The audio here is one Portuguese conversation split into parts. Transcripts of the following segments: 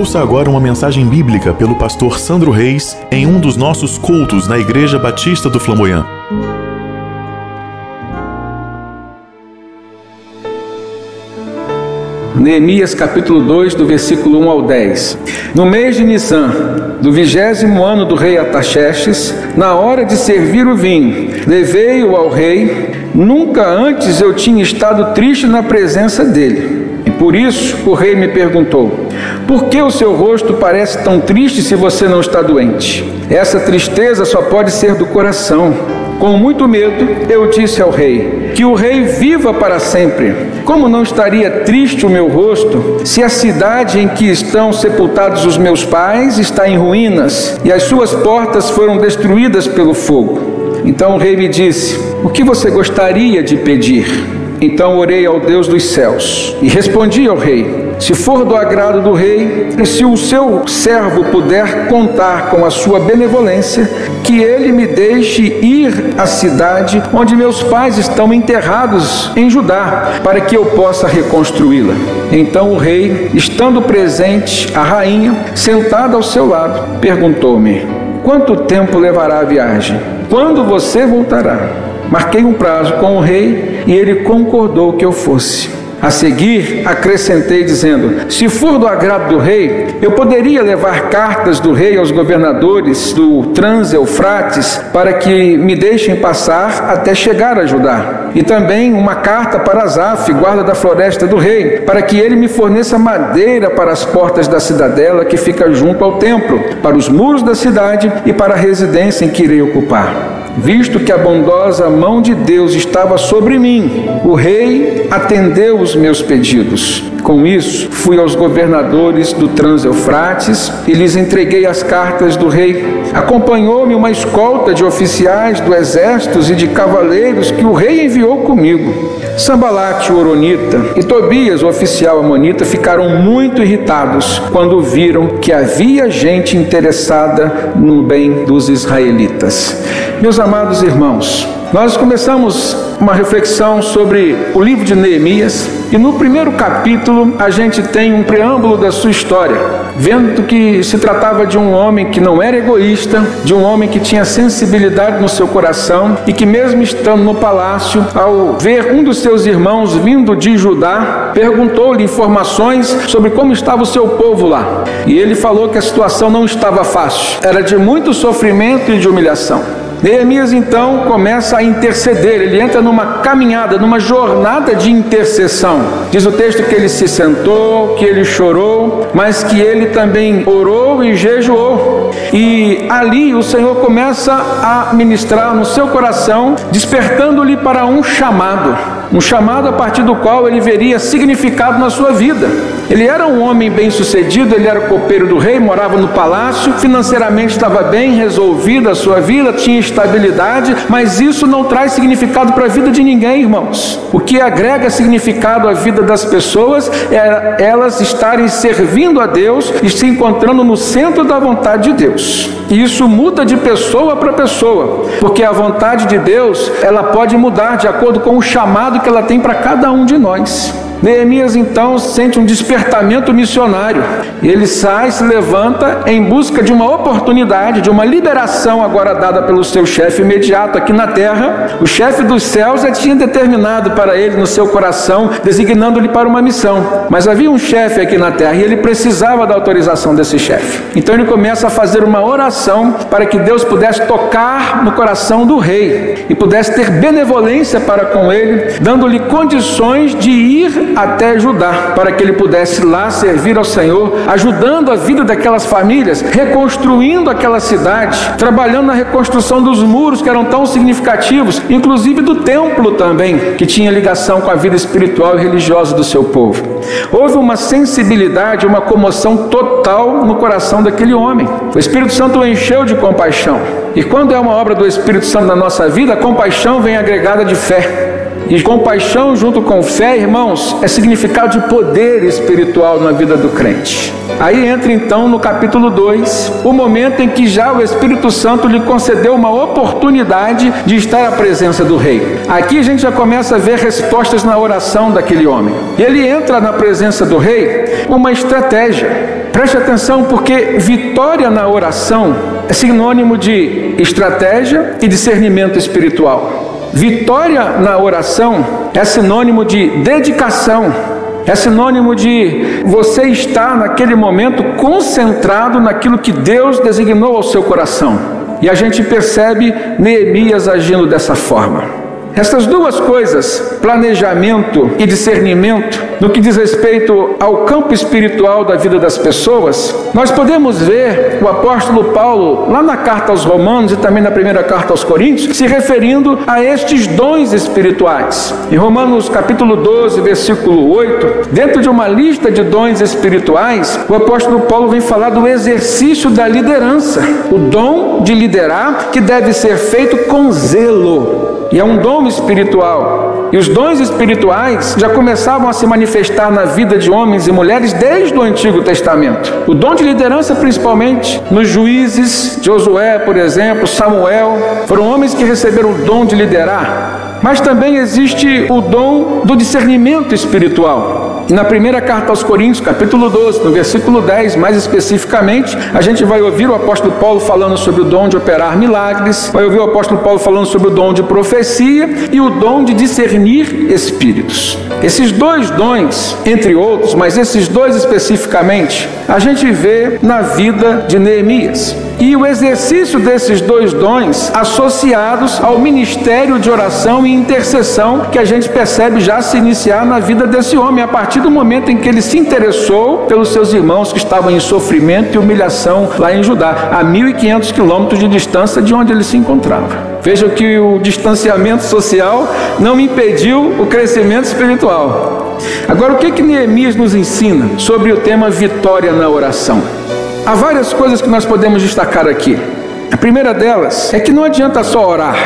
Ouça agora uma mensagem bíblica pelo pastor Sandro Reis em um dos nossos cultos na Igreja Batista do Flamboyant. Neemias capítulo 2, do versículo 1 ao 10. No mês de Nissan, do vigésimo ano do rei Ataxerxes, na hora de servir o vinho, levei-o ao rei. Nunca antes eu tinha estado triste na presença dele. E por isso o rei me perguntou: Por que o seu rosto parece tão triste se você não está doente? Essa tristeza só pode ser do coração. Com muito medo, eu disse ao rei: Que o rei viva para sempre. Como não estaria triste o meu rosto se a cidade em que estão sepultados os meus pais está em ruínas e as suas portas foram destruídas pelo fogo? Então o rei me disse: O que você gostaria de pedir? Então orei ao Deus dos céus e respondi ao rei: Se for do agrado do rei, e se o seu servo puder contar com a sua benevolência, que ele me deixe ir à cidade onde meus pais estão enterrados em Judá, para que eu possa reconstruí-la. Então o rei, estando presente, a rainha, sentada ao seu lado, perguntou-me: Quanto tempo levará a viagem? Quando você voltará? Marquei um prazo com o rei e ele concordou que eu fosse. A seguir, acrescentei dizendo: Se for do agrado do rei, eu poderia levar cartas do rei aos governadores do Trans-Eufrates para que me deixem passar até chegar a Judá. E também uma carta para Azaf, guarda da floresta do rei, para que ele me forneça madeira para as portas da cidadela que fica junto ao templo, para os muros da cidade e para a residência em que irei ocupar. Visto que a bondosa mão de Deus estava sobre mim, o rei atendeu os meus pedidos. Com isso, fui aos governadores do Trans-Eufrates e lhes entreguei as cartas do rei. Acompanhou-me uma escolta de oficiais do exército e de cavaleiros que o rei enviou comigo. Sambalate, o Oronita, e Tobias, o oficial amonita, ficaram muito irritados quando viram que havia gente interessada no bem dos israelitas. Meus amados irmãos, nós começamos uma reflexão sobre o livro de Neemias e no primeiro capítulo a gente tem um preâmbulo da sua história, vendo que se tratava de um homem que não era egoísta, de um homem que tinha sensibilidade no seu coração e que, mesmo estando no palácio, ao ver um dos seus irmãos vindo de Judá, perguntou-lhe informações sobre como estava o seu povo lá. E ele falou que a situação não estava fácil, era de muito sofrimento e de humilhação. Neemias então começa a interceder, ele entra numa caminhada, numa jornada de intercessão. Diz o texto que ele se sentou, que ele chorou, mas que ele também orou e jejuou. E ali o Senhor começa a ministrar no seu coração, despertando-lhe para um chamado, um chamado a partir do qual ele veria significado na sua vida. Ele era um homem bem-sucedido, ele era copeiro do rei, morava no palácio, financeiramente estava bem resolvida a sua vida, tinha estabilidade, mas isso não traz significado para a vida de ninguém, irmãos. O que agrega significado à vida das pessoas é elas estarem servindo a Deus e se encontrando no centro da vontade de Deus. E isso muda de pessoa para pessoa, porque a vontade de Deus, ela pode mudar de acordo com o chamado ela tem para cada um de nós. Neemias então sente um despertamento missionário. Ele sai, se levanta em busca de uma oportunidade, de uma liberação agora dada pelo seu chefe imediato aqui na terra. O chefe dos céus já tinha determinado para ele no seu coração, designando-lhe para uma missão. Mas havia um chefe aqui na terra e ele precisava da autorização desse chefe. Então ele começa a fazer uma oração para que Deus pudesse tocar no coração do rei e pudesse ter benevolência para com ele, dando-lhe condições de ir até Judá, para que ele pudesse lá servir ao Senhor, ajudando a vida daquelas famílias, reconstruindo aquela cidade, trabalhando na reconstrução dos muros que eram tão significativos, inclusive do templo também, que tinha ligação com a vida espiritual e religiosa do seu povo. Houve uma sensibilidade, uma comoção total no coração daquele homem. O Espírito Santo o encheu de compaixão. E quando é uma obra do Espírito Santo na nossa vida, a compaixão vem agregada de fé. E compaixão junto com fé, irmãos, é significado de poder espiritual na vida do crente. Aí entra então no capítulo 2, o momento em que já o Espírito Santo lhe concedeu uma oportunidade de estar à presença do rei. Aqui a gente já começa a ver respostas na oração daquele homem. E ele entra na presença do rei com uma estratégia. Preste atenção, porque vitória na oração é sinônimo de estratégia e discernimento espiritual. Vitória na oração é sinônimo de dedicação, é sinônimo de você estar naquele momento concentrado naquilo que Deus designou ao seu coração. E a gente percebe Neemias agindo dessa forma. Essas duas coisas, planejamento e discernimento, no que diz respeito ao campo espiritual da vida das pessoas, nós podemos ver o apóstolo Paulo, lá na carta aos Romanos e também na primeira carta aos Coríntios, se referindo a estes dons espirituais. Em Romanos capítulo 12, versículo 8, dentro de uma lista de dons espirituais, o apóstolo Paulo vem falar do exercício da liderança, o dom de liderar que deve ser feito com zelo. E é um dom espiritual. E os dons espirituais já começavam a se manifestar na vida de homens e mulheres desde o Antigo Testamento. O dom de liderança, principalmente nos juízes, Josué, por exemplo, Samuel, foram homens que receberam o dom de liderar. Mas também existe o dom do discernimento espiritual. E na primeira carta aos Coríntios, capítulo 12, no versículo 10, mais especificamente, a gente vai ouvir o apóstolo Paulo falando sobre o dom de operar milagres, vai ouvir o apóstolo Paulo falando sobre o dom de profecia e o dom de discernir espíritos. Esses dois dons, entre outros, mas esses dois especificamente, a gente vê na vida de Neemias. E o exercício desses dois dons associados ao ministério de oração e intercessão que a gente percebe já se iniciar na vida desse homem, a partir do momento em que ele se interessou pelos seus irmãos que estavam em sofrimento e humilhação lá em Judá, a 1.500 quilômetros de distância de onde ele se encontrava. Veja que o distanciamento social não impediu o crescimento espiritual. Agora, o que que Neemias nos ensina sobre o tema vitória na oração? Há várias coisas que nós podemos destacar aqui. A primeira delas é que não adianta só orar.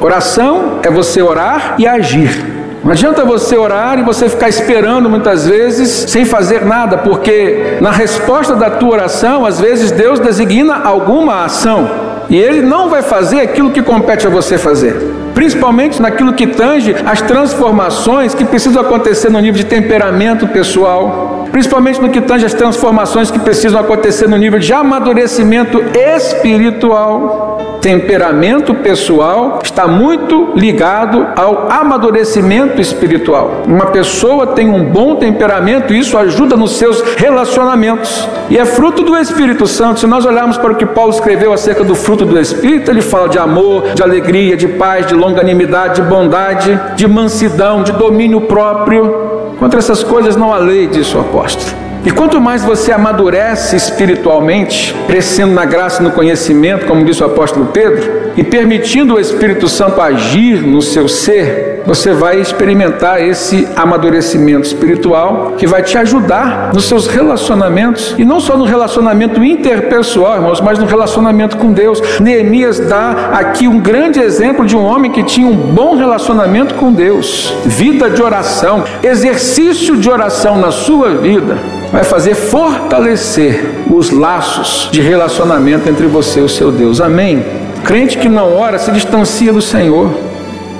Oração é você orar e agir. Não adianta você orar e você ficar esperando muitas vezes sem fazer nada, porque na resposta da tua oração, às vezes Deus designa alguma ação e Ele não vai fazer aquilo que compete a você fazer principalmente naquilo que tange as transformações que precisam acontecer no nível de temperamento pessoal, principalmente no que tange as transformações que precisam acontecer no nível de amadurecimento espiritual. Temperamento pessoal está muito ligado ao amadurecimento espiritual. Uma pessoa tem um bom temperamento e isso ajuda nos seus relacionamentos. E é fruto do Espírito Santo. Se nós olharmos para o que Paulo escreveu acerca do fruto do Espírito, ele fala de amor, de alegria, de paz, de longanimidade, de bondade, de mansidão, de domínio próprio. Contra essas coisas não há lei, disse o apóstolo. E quanto mais você amadurece espiritualmente, crescendo na graça e no conhecimento, como disse o apóstolo Pedro, e permitindo o Espírito Santo agir no seu ser, você vai experimentar esse amadurecimento espiritual que vai te ajudar nos seus relacionamentos, e não só no relacionamento interpessoal, irmãos, mas no relacionamento com Deus. Neemias dá aqui um grande exemplo de um homem que tinha um bom relacionamento com Deus, vida de oração, exercício de oração na sua vida vai fazer fortalecer os laços de relacionamento entre você e o seu Deus. Amém? Crente que não ora se distancia do Senhor.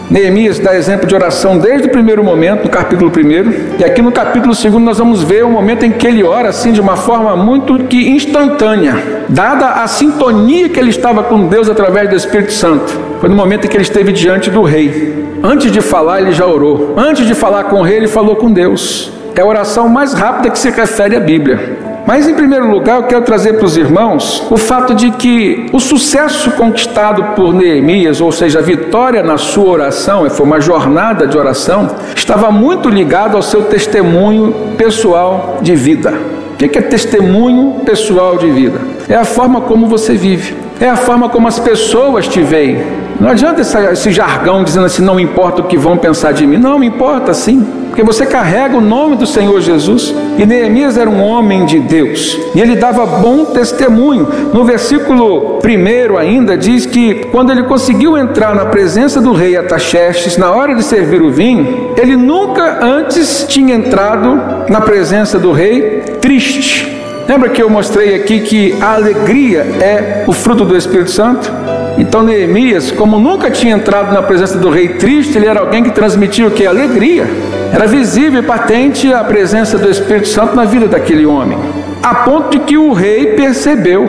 Neemias dá exemplo de oração desde o primeiro momento, no capítulo 1, e aqui no capítulo 2 nós vamos ver o momento em que ele ora assim de uma forma muito que instantânea, dada a sintonia que ele estava com Deus através do Espírito Santo. Foi no momento em que ele esteve diante do rei. Antes de falar, ele já orou. Antes de falar com o rei, ele falou com Deus. É a oração mais rápida que se refere à Bíblia. Mas, em primeiro lugar, eu quero trazer para os irmãos o fato de que o sucesso conquistado por Neemias, ou seja, a vitória na sua oração, foi uma jornada de oração, estava muito ligado ao seu testemunho pessoal de vida. O que é testemunho pessoal de vida? É a forma como você vive, é a forma como as pessoas te veem. Não adianta esse jargão dizendo assim, não importa o que vão pensar de mim. Não, importa sim porque você carrega o nome do Senhor Jesus. E Neemias era um homem de Deus, e ele dava bom testemunho. No versículo 1 ainda diz que quando ele conseguiu entrar na presença do rei Ataxerxes, na hora de servir o vinho, ele nunca antes tinha entrado na presença do rei triste. Lembra que eu mostrei aqui que a alegria é o fruto do Espírito Santo? Então Neemias, como nunca tinha entrado na presença do rei triste, ele era alguém que transmitia o que? Alegria. Era visível e patente a presença do Espírito Santo na vida daquele homem, a ponto de que o rei percebeu.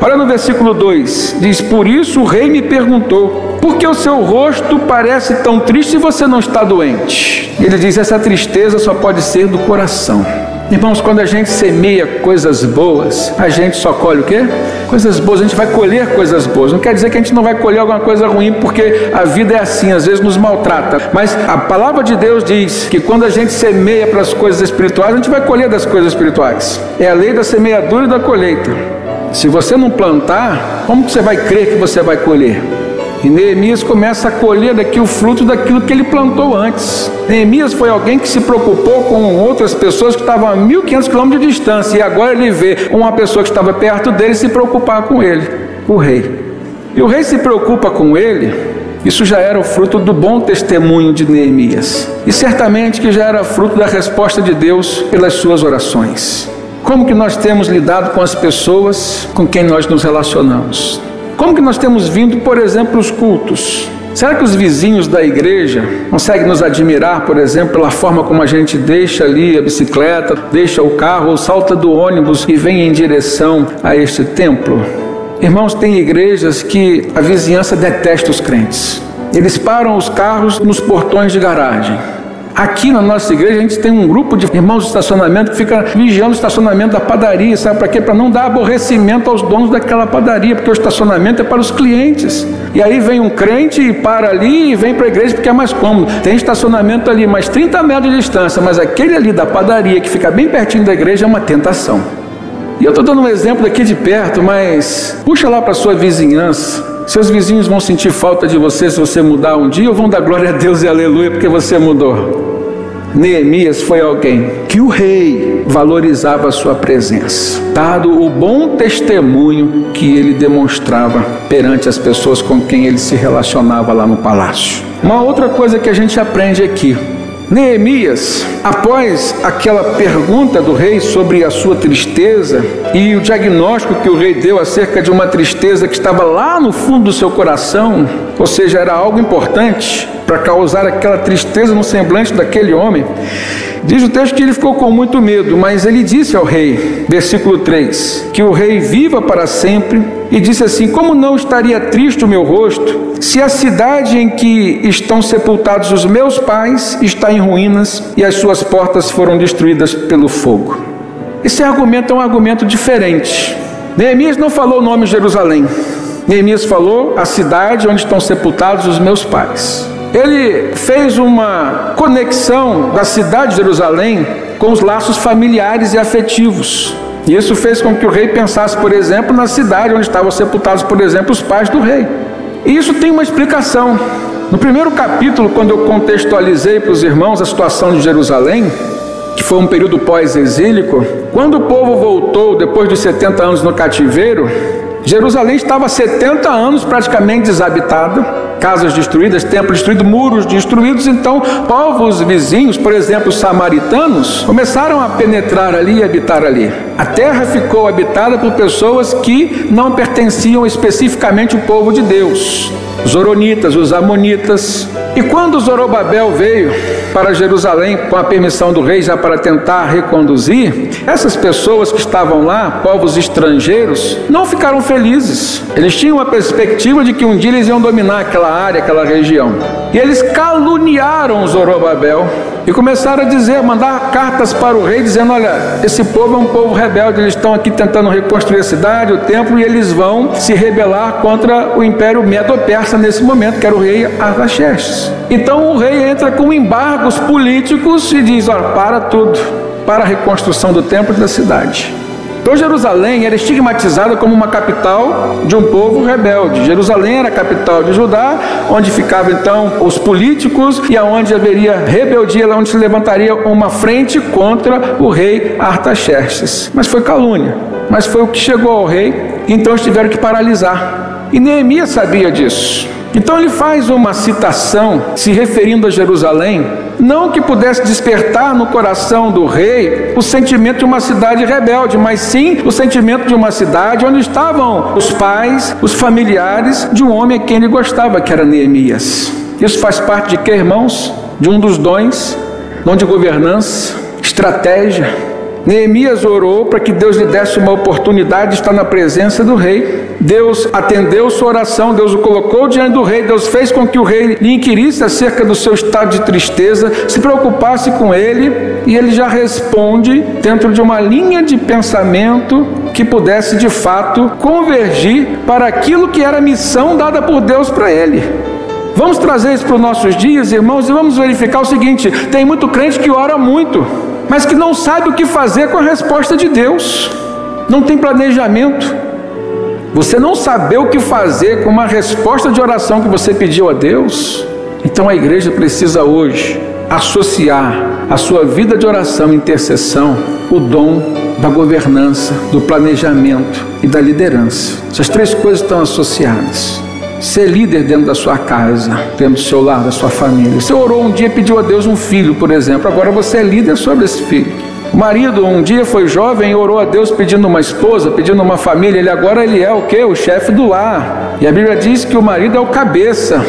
Olha no versículo 2: diz: Por isso o rei me perguntou, por que o seu rosto parece tão triste e você não está doente? Ele diz: Essa tristeza só pode ser do coração. Irmãos, quando a gente semeia coisas boas, a gente só colhe o quê? Coisas boas, a gente vai colher coisas boas. Não quer dizer que a gente não vai colher alguma coisa ruim, porque a vida é assim, às vezes nos maltrata. Mas a palavra de Deus diz que quando a gente semeia para as coisas espirituais, a gente vai colher das coisas espirituais. É a lei da semeadura e da colheita. Se você não plantar, como que você vai crer que você vai colher? E Neemias começa a colher daqui o fruto daquilo que ele plantou antes. Neemias foi alguém que se preocupou com outras pessoas que estavam a 1.500 quilômetros de distância. E agora ele vê uma pessoa que estava perto dele se preocupar com ele, o rei. E o rei se preocupa com ele. Isso já era o fruto do bom testemunho de Neemias. E certamente que já era fruto da resposta de Deus pelas suas orações. Como que nós temos lidado com as pessoas com quem nós nos relacionamos? Como que nós temos vindo, por exemplo, os cultos? Será que os vizinhos da igreja conseguem nos admirar, por exemplo, pela forma como a gente deixa ali a bicicleta, deixa o carro ou salta do ônibus e vem em direção a este templo? Irmãos, tem igrejas que a vizinhança detesta os crentes. Eles param os carros nos portões de garagem. Aqui na nossa igreja a gente tem um grupo de irmãos de estacionamento que fica vigiando o estacionamento da padaria, sabe para quê? Para não dar aborrecimento aos donos daquela padaria, porque o estacionamento é para os clientes. E aí vem um crente e para ali e vem para a igreja porque é mais cômodo. Tem estacionamento ali, mais 30 metros de distância, mas aquele ali da padaria que fica bem pertinho da igreja é uma tentação. E eu estou dando um exemplo aqui de perto, mas puxa lá para sua vizinhança. Seus vizinhos vão sentir falta de você se você mudar um dia ou vão dar glória a Deus e aleluia porque você mudou? Neemias foi alguém que o rei valorizava a sua presença, dado o bom testemunho que ele demonstrava perante as pessoas com quem ele se relacionava lá no palácio. Uma outra coisa que a gente aprende aqui, Neemias, após aquela pergunta do rei sobre a sua tristeza e o diagnóstico que o rei deu acerca de uma tristeza que estava lá no fundo do seu coração, ou seja, era algo importante para causar aquela tristeza no semblante daquele homem, diz o texto que ele ficou com muito medo, mas ele disse ao rei, versículo 3, que o rei viva para sempre e disse assim: Como não estaria triste o meu rosto, se a cidade em que estão sepultados os meus pais está em ruínas e as suas portas foram destruídas pelo fogo? Esse argumento é um argumento diferente. Neemias não falou o nome Jerusalém. Neemias falou a cidade onde estão sepultados os meus pais. Ele fez uma conexão da cidade de Jerusalém com os laços familiares e afetivos. E isso fez com que o rei pensasse, por exemplo, na cidade onde estavam sepultados, por exemplo, os pais do rei. E isso tem uma explicação. No primeiro capítulo, quando eu contextualizei para os irmãos a situação de Jerusalém, que foi um período pós-exílico, quando o povo voltou depois de 70 anos no cativeiro, Jerusalém estava 70 anos praticamente desabitada casas destruídas, templos destruídos, muros destruídos. Então, povos vizinhos, por exemplo, os samaritanos, começaram a penetrar ali e habitar ali. A terra ficou habitada por pessoas que não pertenciam especificamente ao povo de Deus. Os Oronitas, os Amonitas. E quando Zorobabel veio para Jerusalém com a permissão do rei já para tentar reconduzir, essas pessoas que estavam lá, povos estrangeiros, não ficaram felizes. Eles tinham a perspectiva de que um dia eles iam dominar aquela aquela área, aquela região. E eles caluniaram Zorobabel e começaram a dizer, mandar cartas para o rei, dizendo: Olha, esse povo é um povo rebelde, eles estão aqui tentando reconstruir a cidade, o templo, e eles vão se rebelar contra o império medo-persa nesse momento, que era o rei Artaxerxes. Então o rei entra com embargos políticos e diz: Olha, para tudo, para a reconstrução do templo e da cidade. Então Jerusalém era estigmatizada como uma capital de um povo rebelde. Jerusalém era a capital de Judá, onde ficavam então os políticos e aonde haveria rebeldia, onde se levantaria uma frente contra o rei Artaxerxes. Mas foi calúnia, mas foi o que chegou ao rei, então eles tiveram que paralisar. E Neemias sabia disso. Então ele faz uma citação se referindo a Jerusalém, não que pudesse despertar no coração do rei o sentimento de uma cidade rebelde, mas sim o sentimento de uma cidade onde estavam os pais, os familiares de um homem a quem ele gostava, que era Neemias. Isso faz parte de que, irmãos? De um dos dons, dom de governança, estratégia, Neemias orou para que Deus lhe desse uma oportunidade de estar na presença do rei. Deus atendeu sua oração, Deus o colocou diante do rei, Deus fez com que o rei lhe inquirisse acerca do seu estado de tristeza, se preocupasse com ele, e ele já responde dentro de uma linha de pensamento que pudesse de fato convergir para aquilo que era a missão dada por Deus para ele. Vamos trazer isso para os nossos dias, irmãos, e vamos verificar o seguinte: tem muito crente que ora muito mas que não sabe o que fazer com a resposta de Deus, não tem planejamento. Você não saber o que fazer com uma resposta de oração que você pediu a Deus, então a igreja precisa hoje associar a sua vida de oração e intercessão o dom da governança, do planejamento e da liderança. Essas três coisas estão associadas ser líder dentro da sua casa, dentro do seu lar, da sua família. Você orou um dia e pediu a Deus um filho, por exemplo, agora você é líder sobre esse filho. O marido um dia foi jovem e orou a Deus pedindo uma esposa, pedindo uma família. Ele agora ele é o que? O chefe do lar. E a Bíblia diz que o marido é o cabeça.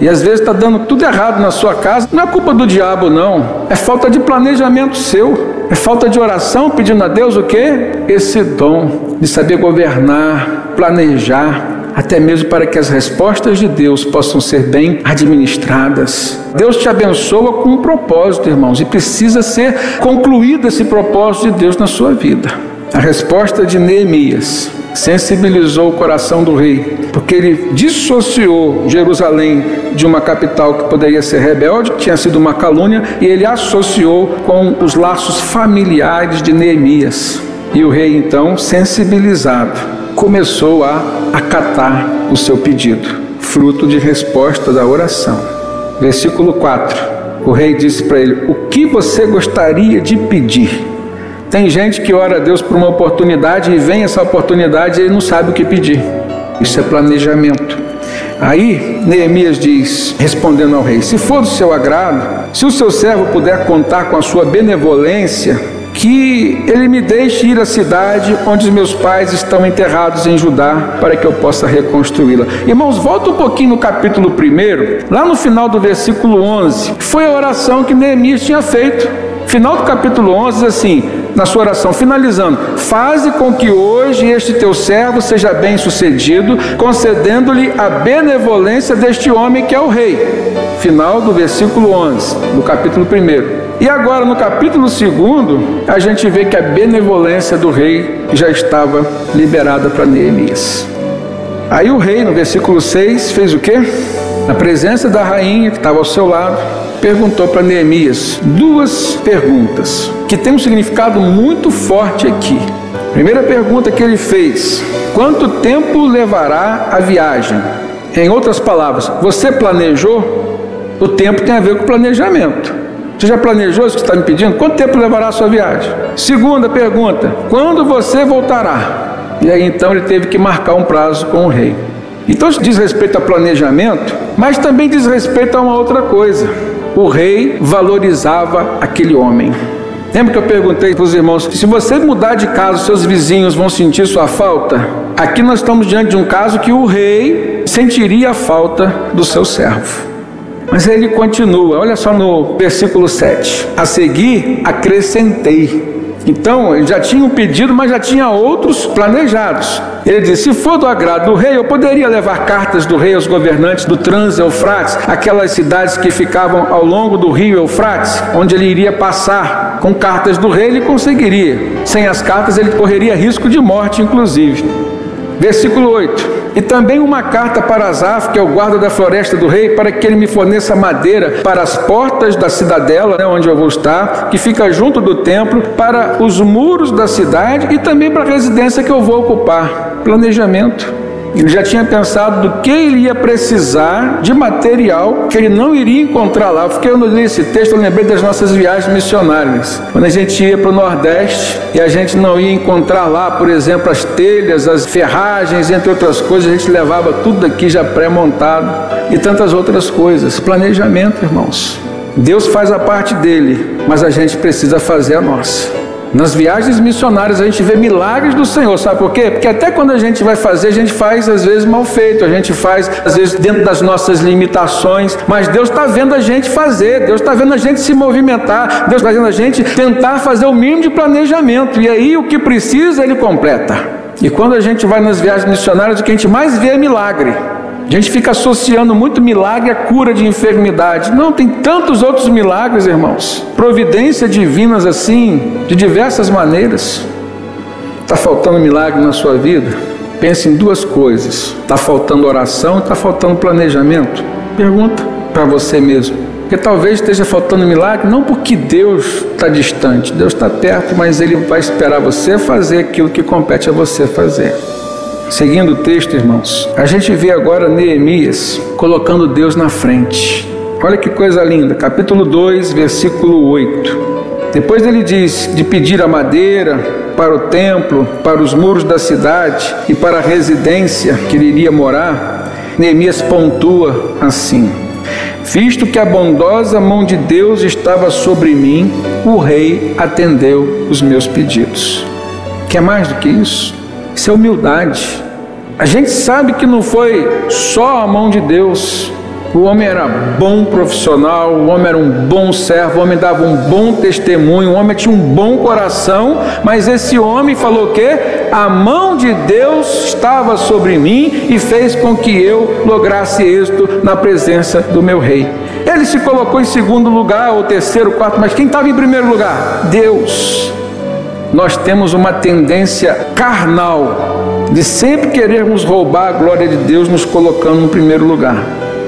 E às vezes está dando tudo errado na sua casa. Não é culpa do diabo, não. É falta de planejamento seu. É falta de oração pedindo a Deus o que? Esse dom de saber governar, planejar, até mesmo para que as respostas de Deus possam ser bem administradas. Deus te abençoa com um propósito, irmãos, e precisa ser concluído esse propósito de Deus na sua vida. A resposta de Neemias sensibilizou o coração do rei, porque ele dissociou Jerusalém de uma capital que poderia ser rebelde, que tinha sido uma calúnia, e ele associou com os laços familiares de Neemias. E o rei, então, sensibilizado, começou a acatar o seu pedido, fruto de resposta da oração. Versículo 4. O rei disse para ele: O que você gostaria de pedir? Tem gente que ora a Deus por uma oportunidade e vem essa oportunidade e ele não sabe o que pedir. Isso é planejamento. Aí Neemias diz, respondendo ao rei: Se for do seu agrado, se o seu servo puder contar com a sua benevolência, que ele me deixe ir à cidade onde os meus pais estão enterrados em Judá, para que eu possa reconstruí-la. Irmãos, volta um pouquinho no capítulo 1, lá no final do versículo 11, foi a oração que Neemias tinha feito. Final do capítulo 11 diz assim: na sua oração, finalizando: Faze com que hoje este teu servo seja bem sucedido, concedendo-lhe a benevolência deste homem que é o rei. Final do versículo 11, do capítulo 1. E agora no capítulo 2, a gente vê que a benevolência do rei já estava liberada para Neemias. Aí o rei, no versículo 6, fez o quê? Na presença da rainha que estava ao seu lado, perguntou para Neemias duas perguntas que têm um significado muito forte aqui. Primeira pergunta que ele fez: Quanto tempo levará a viagem? Em outras palavras, você planejou? O tempo tem a ver com planejamento. Você já planejou isso que está me pedindo? Quanto tempo levará a sua viagem? Segunda pergunta: quando você voltará? E aí então ele teve que marcar um prazo com o rei. Então isso diz respeito a planejamento, mas também diz respeito a uma outra coisa. O rei valorizava aquele homem. Lembra que eu perguntei para os irmãos: se você mudar de casa, seus vizinhos vão sentir sua falta? Aqui nós estamos diante de um caso que o rei sentiria a falta do seu servo. Mas ele continua, olha só no versículo 7. A seguir, acrescentei. Então, ele já tinha um pedido, mas já tinha outros planejados. Ele disse: se for do agrado do rei, eu poderia levar cartas do rei aos governantes do Trans-Eufrates, aquelas cidades que ficavam ao longo do rio Eufrates, onde ele iria passar. Com cartas do rei, ele conseguiria. Sem as cartas, ele correria risco de morte, inclusive. Versículo 8. E também uma carta para Asaf, que é o guarda da floresta do rei, para que ele me forneça madeira para as portas da cidadela, né, onde eu vou estar, que fica junto do templo, para os muros da cidade e também para a residência que eu vou ocupar. Planejamento. Ele já tinha pensado do que ele ia precisar de material que ele não iria encontrar lá. Porque eu li esse texto, eu lembrei das nossas viagens missionárias. Quando a gente ia para o Nordeste e a gente não ia encontrar lá, por exemplo, as telhas, as ferragens, entre outras coisas, a gente levava tudo daqui já pré-montado e tantas outras coisas. Planejamento, irmãos. Deus faz a parte dele, mas a gente precisa fazer a nossa. Nas viagens missionárias a gente vê milagres do Senhor, sabe por quê? Porque até quando a gente vai fazer, a gente faz às vezes mal feito, a gente faz às vezes dentro das nossas limitações, mas Deus está vendo a gente fazer, Deus está vendo a gente se movimentar, Deus está vendo a gente tentar fazer o mínimo de planejamento, e aí o que precisa Ele completa. E quando a gente vai nas viagens missionárias, o que a gente mais vê é milagre. A gente fica associando muito milagre à cura de enfermidade. Não, tem tantos outros milagres, irmãos. Providência divinas assim, de diversas maneiras. Está faltando milagre na sua vida? Pense em duas coisas: está faltando oração e está faltando planejamento. Pergunta para você mesmo. Porque talvez esteja faltando milagre, não porque Deus está distante, Deus está perto, mas Ele vai esperar você fazer aquilo que compete a você fazer. Seguindo o texto, irmãos, a gente vê agora Neemias colocando Deus na frente. Olha que coisa linda, capítulo 2, versículo 8. Depois ele diz de pedir a madeira para o templo, para os muros da cidade e para a residência que ele iria morar, Neemias pontua assim: Visto que a bondosa mão de Deus estava sobre mim, o rei atendeu os meus pedidos. Quer mais do que isso? Isso é humildade. A gente sabe que não foi só a mão de Deus. O homem era bom profissional, o homem era um bom servo, o homem dava um bom testemunho, o homem tinha um bom coração, mas esse homem falou que a mão de Deus estava sobre mim e fez com que eu lograsse êxito na presença do meu rei. Ele se colocou em segundo lugar, ou terceiro, quarto, mas quem estava em primeiro lugar? Deus nós temos uma tendência carnal de sempre querermos roubar a glória de Deus, nos colocando no primeiro lugar.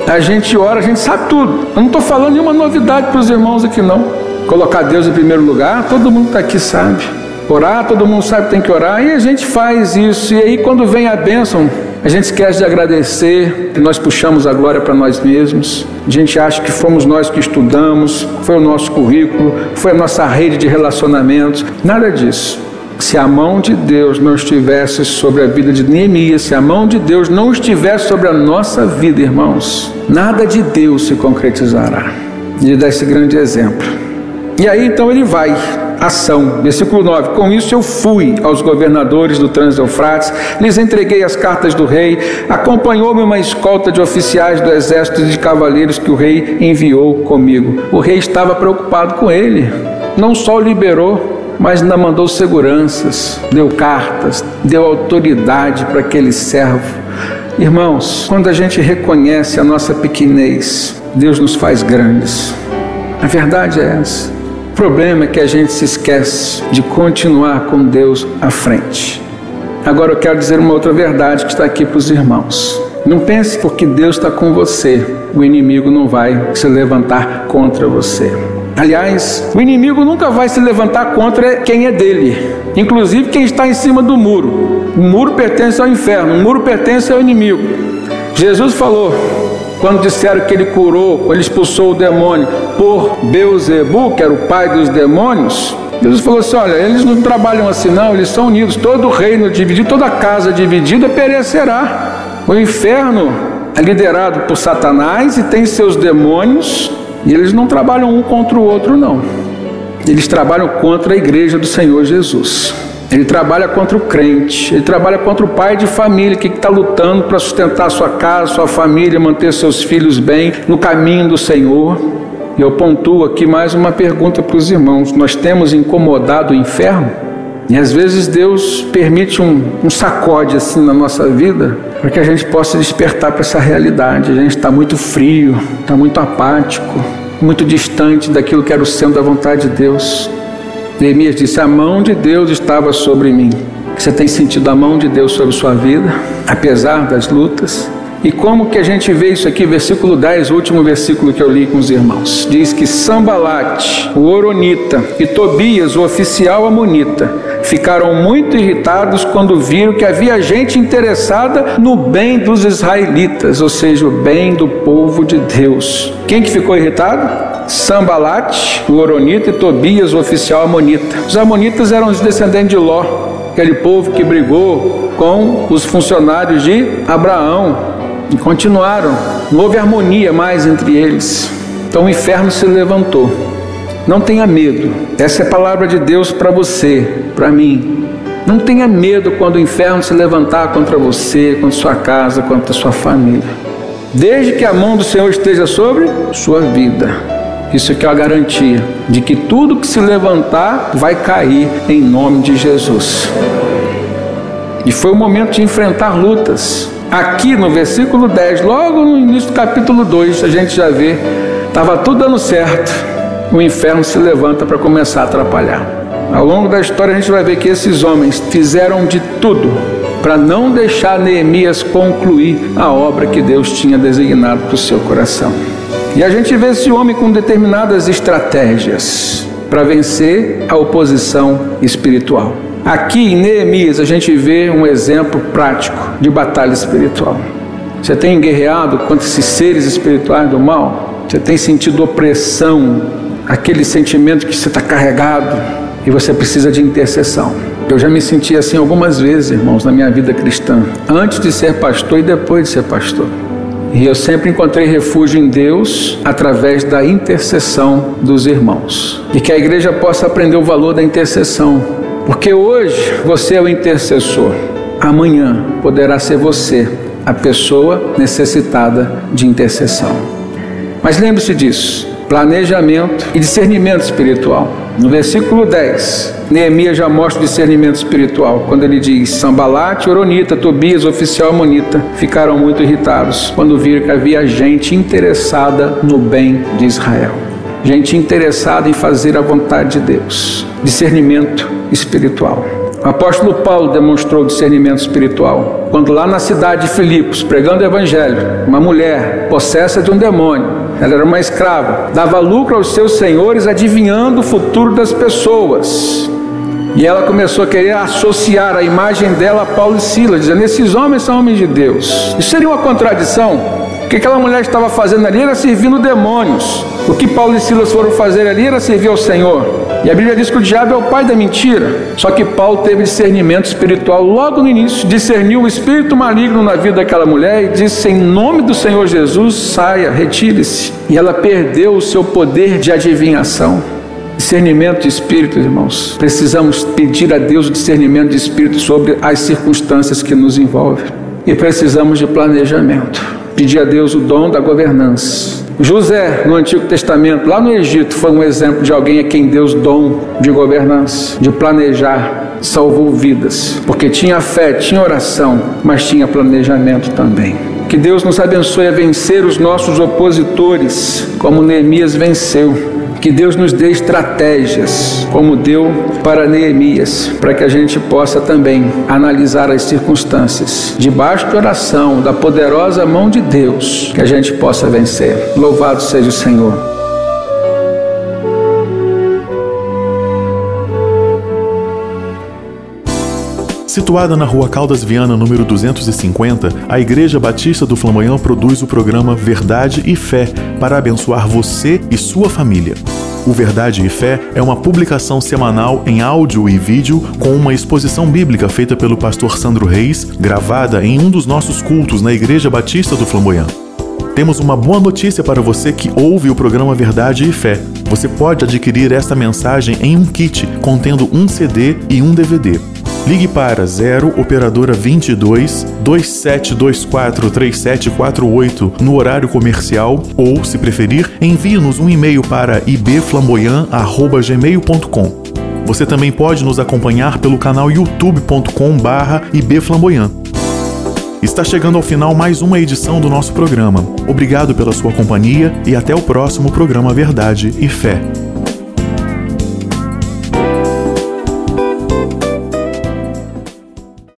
A gente ora, a gente sabe tudo. Eu não estou falando nenhuma novidade para os irmãos aqui, não. Colocar Deus em primeiro lugar, todo mundo está aqui sabe. Orar, todo mundo sabe que tem que orar, e a gente faz isso. E aí, quando vem a bênção, a gente esquece de agradecer, nós puxamos a glória para nós mesmos. A gente acha que fomos nós que estudamos, foi o nosso currículo, foi a nossa rede de relacionamentos. Nada disso. Se a mão de Deus não estivesse sobre a vida de Neemias, se a mão de Deus não estivesse sobre a nossa vida, irmãos, nada de Deus se concretizará. Ele dá esse grande exemplo. E aí então ele vai ação. Versículo 9: Com isso eu fui aos governadores do Trans-Eufrates, lhes entreguei as cartas do rei, acompanhou-me uma escolta de oficiais do exército de cavaleiros que o rei enviou comigo. O rei estava preocupado com ele, não só o liberou, mas ainda mandou seguranças, deu cartas, deu autoridade para aquele servo. Irmãos, quando a gente reconhece a nossa pequenez, Deus nos faz grandes. A verdade é essa. Problema é que a gente se esquece de continuar com Deus à frente. Agora eu quero dizer uma outra verdade que está aqui para os irmãos. Não pense porque Deus está com você, o inimigo não vai se levantar contra você. Aliás, o inimigo nunca vai se levantar contra quem é dele, inclusive quem está em cima do muro. O muro pertence ao inferno, o muro pertence ao inimigo. Jesus falou: quando disseram que ele curou, ele expulsou o demônio por Beuzebu, que era o pai dos demônios, Jesus falou assim: olha, eles não trabalham assim, não, eles são unidos. Todo reino dividido, toda casa dividida perecerá. O inferno é liderado por Satanás e tem seus demônios, e eles não trabalham um contra o outro, não. Eles trabalham contra a igreja do Senhor Jesus. Ele trabalha contra o crente, ele trabalha contra o pai de família que está lutando para sustentar sua casa, sua família, manter seus filhos bem no caminho do Senhor. E eu pontuo aqui mais uma pergunta para os irmãos: nós temos incomodado o inferno? E às vezes Deus permite um, um sacode assim na nossa vida para que a gente possa despertar para essa realidade. A gente está muito frio, está muito apático, muito distante daquilo que era o centro da vontade de Deus. Neemias disse: A mão de Deus estava sobre mim. Você tem sentido a mão de Deus sobre sua vida, apesar das lutas? E como que a gente vê isso aqui, versículo 10, o último versículo que eu li com os irmãos. Diz que Sambalate, o Oronita, e Tobias, o oficial Amonita, ficaram muito irritados quando viram que havia gente interessada no bem dos israelitas, ou seja, o bem do povo de Deus. Quem que ficou irritado? Sambalate, o Oronita, e Tobias, o oficial Amonita. Os Amonitas eram os descendentes de Ló, aquele povo que brigou com os funcionários de Abraão, e continuaram. Não houve harmonia mais entre eles. Então o inferno se levantou. Não tenha medo. Essa é a palavra de Deus para você, para mim. Não tenha medo quando o inferno se levantar contra você, contra sua casa, contra sua família. Desde que a mão do Senhor esteja sobre sua vida. Isso aqui é uma garantia de que tudo que se levantar vai cair em nome de Jesus. E foi o momento de enfrentar lutas. Aqui no versículo 10, logo no início do capítulo 2, a gente já vê, estava tudo dando certo, o inferno se levanta para começar a atrapalhar. Ao longo da história a gente vai ver que esses homens fizeram de tudo para não deixar Neemias concluir a obra que Deus tinha designado para o seu coração. E a gente vê esse homem com determinadas estratégias para vencer a oposição espiritual. Aqui em Neemias a gente vê um exemplo prático de batalha espiritual. Você tem guerreado contra esses seres espirituais do mal? Você tem sentido opressão, aquele sentimento que você está carregado e você precisa de intercessão. Eu já me senti assim algumas vezes, irmãos, na minha vida cristã, antes de ser pastor e depois de ser pastor. E eu sempre encontrei refúgio em Deus através da intercessão dos irmãos. E que a igreja possa aprender o valor da intercessão porque hoje você é o intercessor, amanhã poderá ser você a pessoa necessitada de intercessão. Mas lembre-se disso: planejamento e discernimento espiritual. No versículo 10, Neemias já mostra o discernimento espiritual, quando ele diz: Sambalate, Oronita, Tobias, oficial Amonita, ficaram muito irritados quando viram que havia gente interessada no bem de Israel, gente interessada em fazer a vontade de Deus discernimento espiritual. O apóstolo Paulo demonstrou discernimento espiritual quando, lá na cidade de Filipos, pregando o evangelho, uma mulher possessa de um demônio, ela era uma escrava, dava lucro aos seus senhores adivinhando o futuro das pessoas. E ela começou a querer associar a imagem dela a Paulo e Silas, dizendo: Esses homens são homens de Deus. Isso seria uma contradição. O que aquela mulher estava fazendo ali era servindo demônios. O que Paulo e Silas foram fazer ali era servir ao Senhor. E a Bíblia diz que o diabo é o pai da mentira. Só que Paulo teve discernimento espiritual logo no início, discerniu o espírito maligno na vida daquela mulher e disse: Em nome do Senhor Jesus, saia, retire-se. E ela perdeu o seu poder de adivinhação. Discernimento de espírito, irmãos. Precisamos pedir a Deus o discernimento de espírito sobre as circunstâncias que nos envolvem. E precisamos de planejamento. Pedir a Deus o dom da governança José, no Antigo Testamento, lá no Egito, foi um exemplo de alguém a quem Deus dom de governança, de planejar, salvou vidas, porque tinha fé, tinha oração, mas tinha planejamento também. Que Deus nos abençoe a vencer os nossos opositores, como Neemias venceu que Deus nos dê estratégias, como deu para Neemias, para que a gente possa também analisar as circunstâncias, debaixo de oração, da poderosa mão de Deus, que a gente possa vencer. Louvado seja o Senhor. Situada na rua Caldas Viana, número 250, a Igreja Batista do Flamboyant produz o programa Verdade e Fé para abençoar você e sua família. O Verdade e Fé é uma publicação semanal em áudio e vídeo com uma exposição bíblica feita pelo pastor Sandro Reis, gravada em um dos nossos cultos na Igreja Batista do Flamboyant. Temos uma boa notícia para você que ouve o programa Verdade e Fé. Você pode adquirir esta mensagem em um kit contendo um CD e um DVD. Ligue para 0 operadora 22 2724 3748 no horário comercial ou, se preferir, envie-nos um e-mail para ibflamboyant@gmail.com. Você também pode nos acompanhar pelo canal youtube.com/ibflamboyant. Está chegando ao final mais uma edição do nosso programa. Obrigado pela sua companhia e até o próximo programa Verdade e Fé.